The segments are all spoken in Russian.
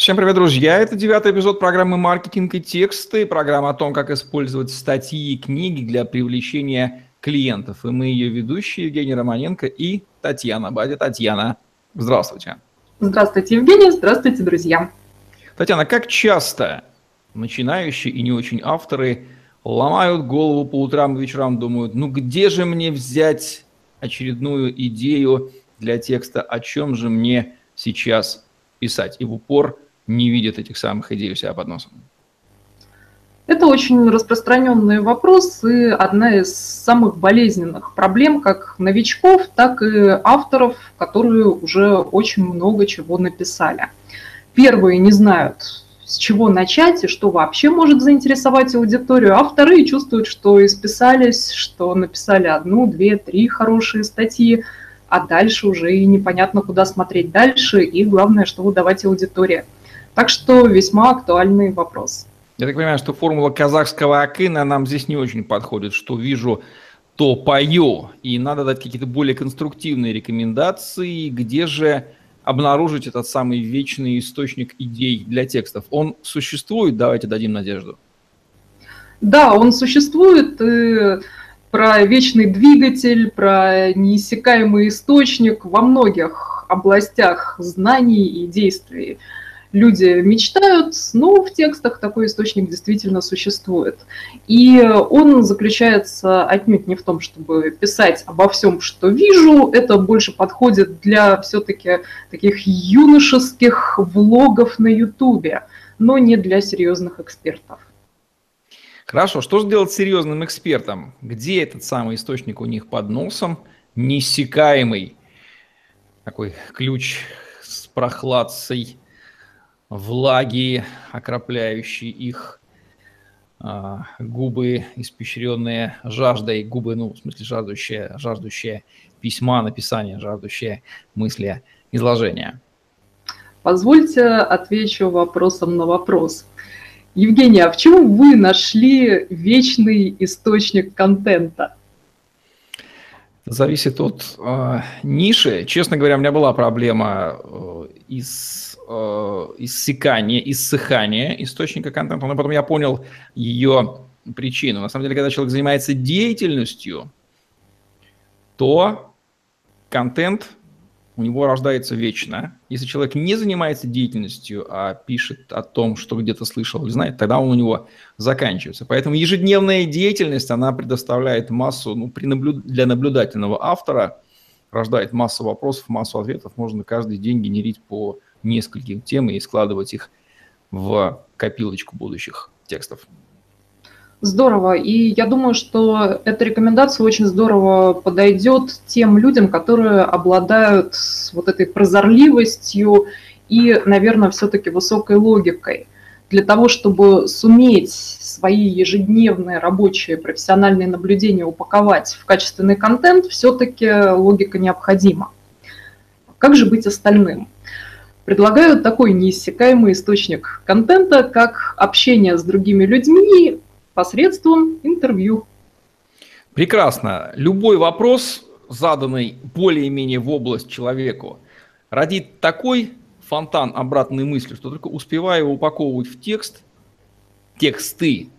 Всем привет, друзья! Это девятый эпизод программы «Маркетинг и тексты», программа о том, как использовать статьи и книги для привлечения клиентов. И мы ее ведущие Евгений Романенко и Татьяна Бадя. Татьяна, здравствуйте. Здравствуйте, Евгений. Здравствуйте, друзья. Татьяна, как часто начинающие и не очень авторы ломают голову по утрам и вечерам, думают, ну где же мне взять очередную идею для текста, о чем же мне сейчас писать, и в упор – не видят этих самых идей у себя под носом? Это очень распространенный вопрос и одна из самых болезненных проблем как новичков, так и авторов, которые уже очень много чего написали. Первые не знают, с чего начать и что вообще может заинтересовать аудиторию, а вторые чувствуют, что исписались, что написали одну, две, три хорошие статьи, а дальше уже и непонятно, куда смотреть дальше, и главное, что выдавать аудитории. Так что весьма актуальный вопрос. Я так понимаю, что формула казахского акына нам здесь не очень подходит, что вижу, то пою. И надо дать какие-то более конструктивные рекомендации, где же обнаружить этот самый вечный источник идей для текстов. Он существует, давайте дадим надежду. Да, он существует. И про вечный двигатель, про неиссякаемый источник во многих областях знаний и действий люди мечтают, но в текстах такой источник действительно существует. И он заключается отнюдь не в том, чтобы писать обо всем, что вижу, это больше подходит для все-таки таких юношеских влогов на Ютубе, но не для серьезных экспертов. Хорошо, что же делать серьезным экспертам? Где этот самый источник у них под носом, неиссякаемый, такой ключ с прохладцей – влаги, окропляющие их, а, губы, испещренные жаждой, губы, ну, в смысле, жаждущие, жаждущие письма, написания, жаждущие мысли, изложения. Позвольте отвечу вопросом на вопрос. Евгения, а в чем вы нашли вечный источник контента? Зависит от э, ниши. Честно говоря, у меня была проблема э, из э, иссыхания источника контента, но потом я понял ее причину. На самом деле, когда человек занимается деятельностью, то контент у него рождается вечно. Если человек не занимается деятельностью, а пишет о том, что где-то слышал или знает, тогда он у него заканчивается. Поэтому ежедневная деятельность, она предоставляет массу, ну, при наблюд... для наблюдательного автора, рождает массу вопросов, массу ответов. Можно каждый день генерить по нескольким тем и складывать их в копилочку будущих текстов. Здорово. И я думаю, что эта рекомендация очень здорово подойдет тем людям, которые обладают вот этой прозорливостью и, наверное, все-таки высокой логикой. Для того, чтобы суметь свои ежедневные рабочие профессиональные наблюдения упаковать в качественный контент, все-таки логика необходима. Как же быть остальным? предлагают такой неиссякаемый источник контента, как общение с другими людьми посредством интервью. Прекрасно. Любой вопрос, заданный более-менее в область человеку, родит такой фонтан обратной мысли, что только успевая его упаковывать в текст, тексты,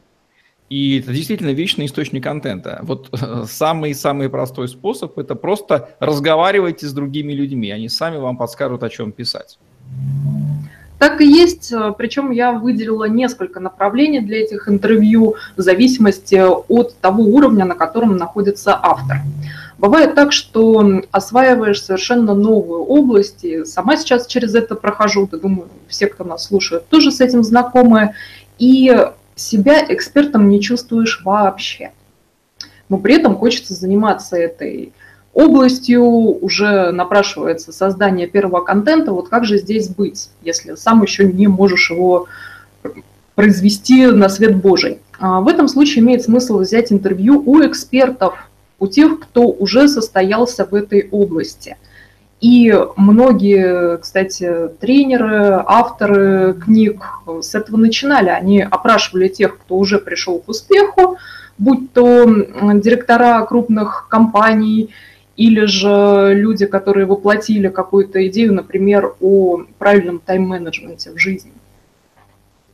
и это действительно вечный источник контента. Вот самый-самый простой способ – это просто разговаривайте с другими людьми. Они сами вам подскажут, о чем писать. Так и есть, э, причем я выделила несколько направлений для этих интервью в зависимости от того уровня, на котором находится автор. Бывает так, что осваиваешь совершенно новую область, и сама сейчас через это прохожу, да думаю, все, кто нас слушает, тоже с этим знакомы, и себя экспертом не чувствуешь вообще. Но при этом хочется заниматься этой областью уже напрашивается создание первого контента. Вот как же здесь быть, если сам еще не можешь его произвести на свет Божий? А в этом случае имеет смысл взять интервью у экспертов, у тех, кто уже состоялся в этой области. И многие, кстати, тренеры, авторы книг с этого начинали. Они опрашивали тех, кто уже пришел к успеху, будь то директора крупных компаний или же люди, которые воплотили какую-то идею, например, о правильном тайм-менеджменте в жизни.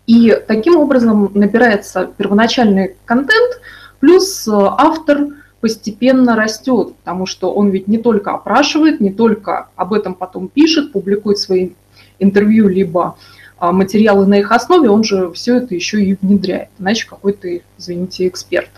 И таким образом набирается первоначальный контент, плюс автор постепенно растет, потому что он ведь не только опрашивает, не только об этом потом пишет, публикует свои интервью, либо а, материалы на их основе, он же все это еще и внедряет, иначе какой то извините, эксперт.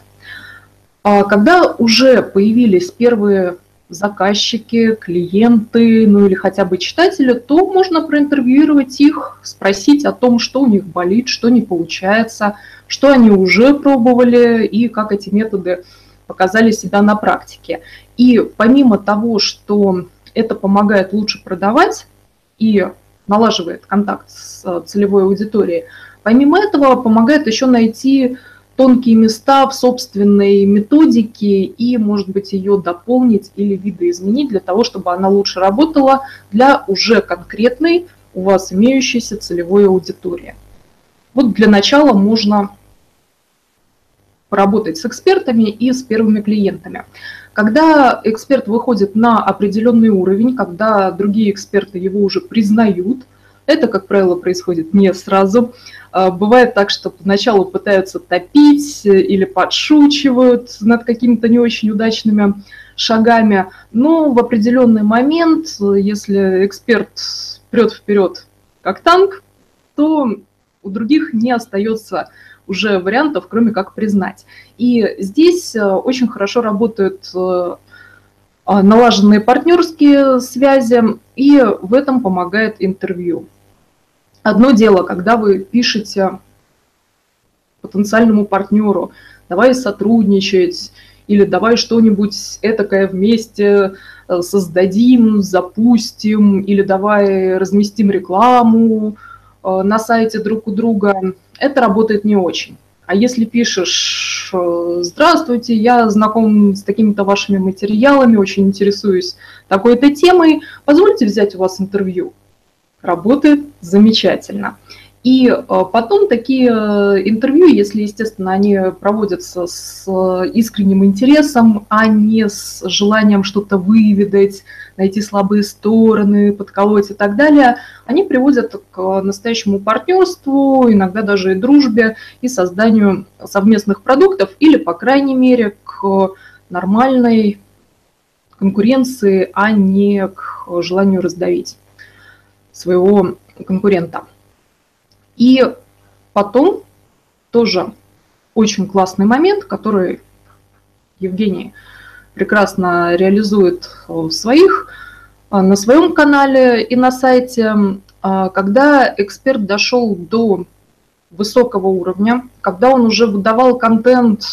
А когда уже появились первые заказчики, клиенты, ну или хотя бы читатели, то можно проинтервьюировать их, спросить о том, что у них болит, что не получается, что они уже пробовали и как эти методы показали себя на практике. И помимо того, что это помогает лучше продавать и налаживает контакт с целевой аудиторией, помимо этого помогает еще найти тонкие места в собственной методике и, может быть, ее дополнить или видоизменить для того, чтобы она лучше работала для уже конкретной у вас имеющейся целевой аудитории. Вот для начала можно поработать с экспертами и с первыми клиентами. Когда эксперт выходит на определенный уровень, когда другие эксперты его уже признают, это, как правило, происходит не сразу. А, бывает так, что поначалу пытаются топить или подшучивают над какими-то не очень удачными шагами, но в определенный момент, если эксперт прет вперед как танк, то у других не остается уже вариантов, кроме как признать. И здесь э, очень хорошо работают э, налаженные партнерские связи, и в этом помогает интервью. Одно дело, когда вы пишете потенциальному партнеру, давай сотрудничать, или давай что-нибудь этакое вместе э, создадим, запустим, или давай разместим рекламу э, на сайте друг у друга, это работает не очень. А если пишешь э, «Здравствуйте, я знаком с такими-то вашими материалами, очень интересуюсь такой-то темой, позвольте взять у вас интервью», работает замечательно. И э, потом такие э, интервью, если, естественно, они проводятся с э, искренним интересом, а не с желанием что-то выведать, найти слабые стороны, подколоть и так далее, они приводят к настоящему партнерству, иногда даже и дружбе, и созданию совместных продуктов, или, по крайней мере, к нормальной конкуренции, а не к желанию раздавить своего конкурента. И потом тоже очень классный момент, который Евгений прекрасно реализует в своих, на своем канале и на сайте, когда эксперт дошел до высокого уровня, когда он уже выдавал контент,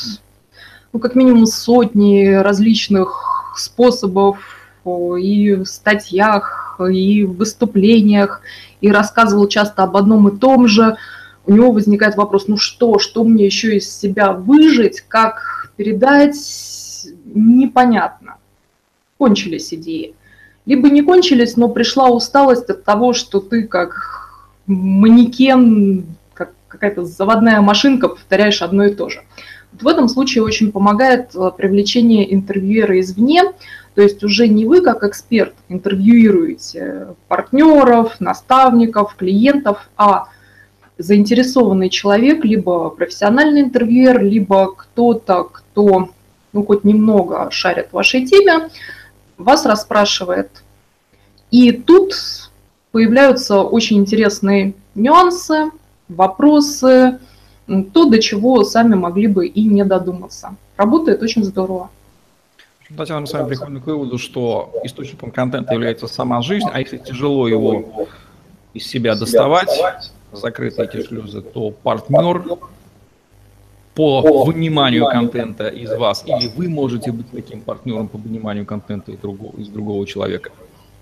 ну, как минимум сотни различных способов и в статьях, и в выступлениях, и рассказывал часто об одном и том же, у него возникает вопрос, ну что, что мне еще из себя выжить, как передать, непонятно. Кончились идеи. Либо не кончились, но пришла усталость от того, что ты как манекен, как какая-то заводная машинка повторяешь одно и то же. Вот в этом случае очень помогает э, привлечение интервьюера извне, то есть уже не вы как эксперт интервьюируете партнеров, наставников, клиентов, а заинтересованный человек, либо профессиональный интервьюер, либо кто-то, кто ну, хоть немного шарит в вашей теме, вас расспрашивает. И тут появляются очень интересные нюансы, вопросы, то, до чего сами могли бы и не додуматься. Работает очень здорово. Татьяна, мы с вами приходим к выводу, что источником контента является сама жизнь, а если тяжело его из себя доставать, закрыты эти шлюзы, то партнер по вниманию контента из вас, или вы можете быть таким партнером по вниманию контента из другого, из другого человека,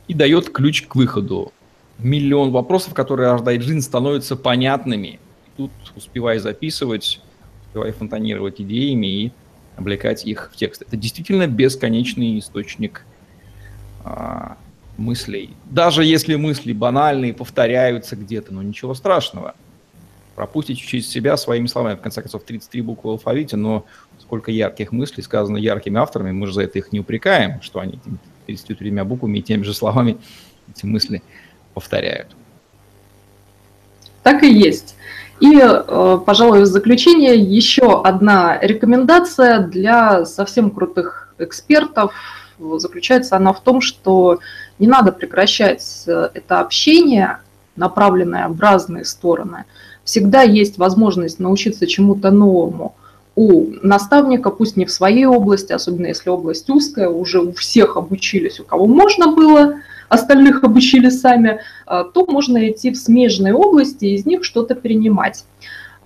и дает ключ к выходу. Миллион вопросов, которые рождает жизнь, становятся понятными. Тут успевай записывать, успевай фонтанировать идеями и облекать их в текст. Это действительно бесконечный источник а, мыслей. Даже если мысли банальные, повторяются где-то, но ничего страшного. пропустите через себя своими словами. В конце концов, 33 буквы в алфавите, но сколько ярких мыслей сказано яркими авторами, мы же за это их не упрекаем, что они 33 буквами и теми же словами эти мысли повторяют. Так и есть. И, э, пожалуй, в заключение еще одна рекомендация для совсем крутых экспертов. Заключается она в том, что не надо прекращать э, это общение, направленное в разные стороны. Всегда есть возможность научиться чему-то новому у наставника, пусть не в своей области, особенно если область узкая, уже у всех обучились, у кого можно было – остальных обучили сами, а, то можно идти в смежные области и из них что-то принимать.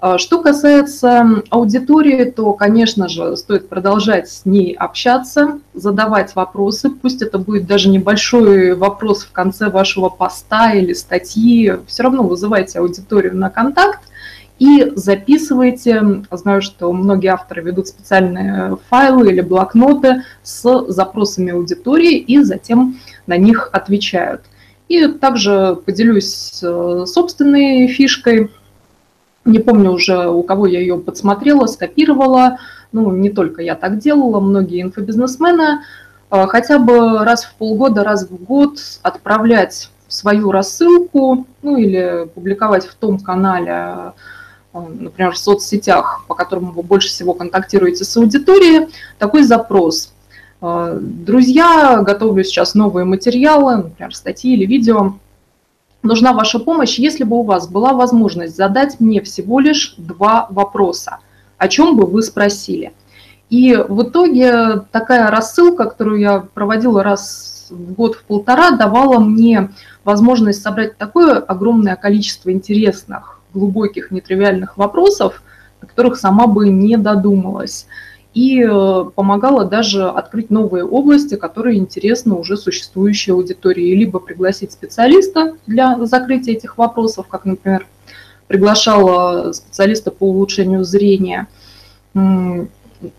А, что касается аудитории, то, конечно же, стоит продолжать с ней общаться, задавать вопросы. Пусть это будет даже небольшой вопрос в конце вашего поста или статьи. Все равно вызывайте аудиторию на контакт и записывайте. Знаю, что многие авторы ведут специальные файлы или блокноты с запросами аудитории и затем на них отвечают. И также поделюсь э, собственной фишкой. Не помню уже, у кого я ее подсмотрела, скопировала. Ну, не только я так делала, многие инфобизнесмены. Э, хотя бы раз в полгода, раз в год отправлять свою рассылку, ну или публиковать в том канале, э, например, в соцсетях, по которому вы больше всего контактируете с аудиторией, такой запрос – друзья, готовлю сейчас новые материалы, например, статьи или видео. Нужна ваша помощь, если бы у вас была возможность задать мне всего лишь два вопроса, о чем бы вы спросили. И в итоге такая рассылка, которую я проводила раз в год в полтора, давала мне возможность собрать такое огромное количество интересных, глубоких, нетривиальных вопросов, о которых сама бы не додумалась и э, помогала даже открыть новые области, которые интересны уже существующей аудитории. Либо пригласить специалиста для закрытия этих вопросов, как, например, приглашала специалиста по улучшению зрения,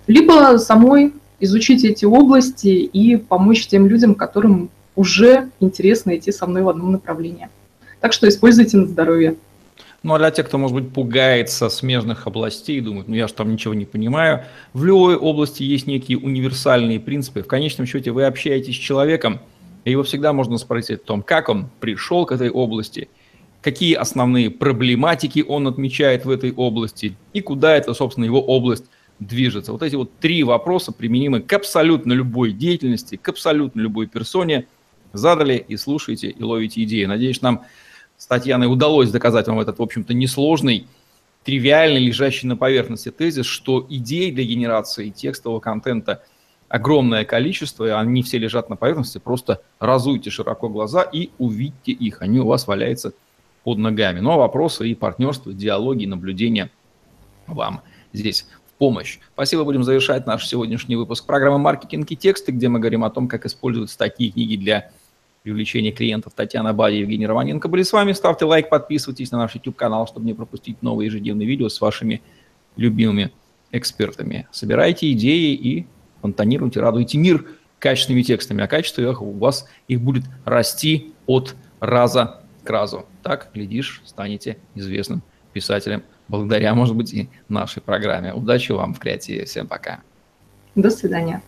либо самой изучить эти области и помочь тем людям, которым уже интересно идти со мной в одном направлении. Так что используйте на здоровье. Ну, а для тех, кто, может быть, пугается смежных областей и думает, ну, я же там ничего не понимаю, в любой области есть некие универсальные принципы. В конечном счете вы общаетесь с человеком, и его всегда можно спросить о том, как он пришел к этой области, какие основные проблематики он отмечает в этой области и куда эта, собственно, его область движется. Вот эти вот три вопроса применимы к абсолютно любой деятельности, к абсолютно любой персоне. Задали и слушайте, и ловите идеи. Надеюсь, нам с Татьяной удалось доказать вам этот, в общем-то, несложный, тривиальный, лежащий на поверхности тезис, что идей для генерации текстового контента огромное количество, и они все лежат на поверхности, просто разуйте широко глаза и увидьте их, они у вас валяются под ногами. Но вопросы и партнерство, диалоги, наблюдения вам здесь в помощь. Спасибо, будем завершать наш сегодняшний выпуск программы «Маркетинг и тексты», где мы говорим о том, как использовать статьи и книги для привлечения клиентов. Татьяна Бади Евгений Романенко были с вами. Ставьте лайк, подписывайтесь на наш YouTube-канал, чтобы не пропустить новые ежедневные видео с вашими любимыми экспертами. Собирайте идеи и фонтанируйте, радуйте мир качественными текстами, а качество их у вас их будет расти от раза к разу. Так, глядишь, станете известным писателем благодаря, может быть, и нашей программе. Удачи вам в креативе. Всем пока. До свидания.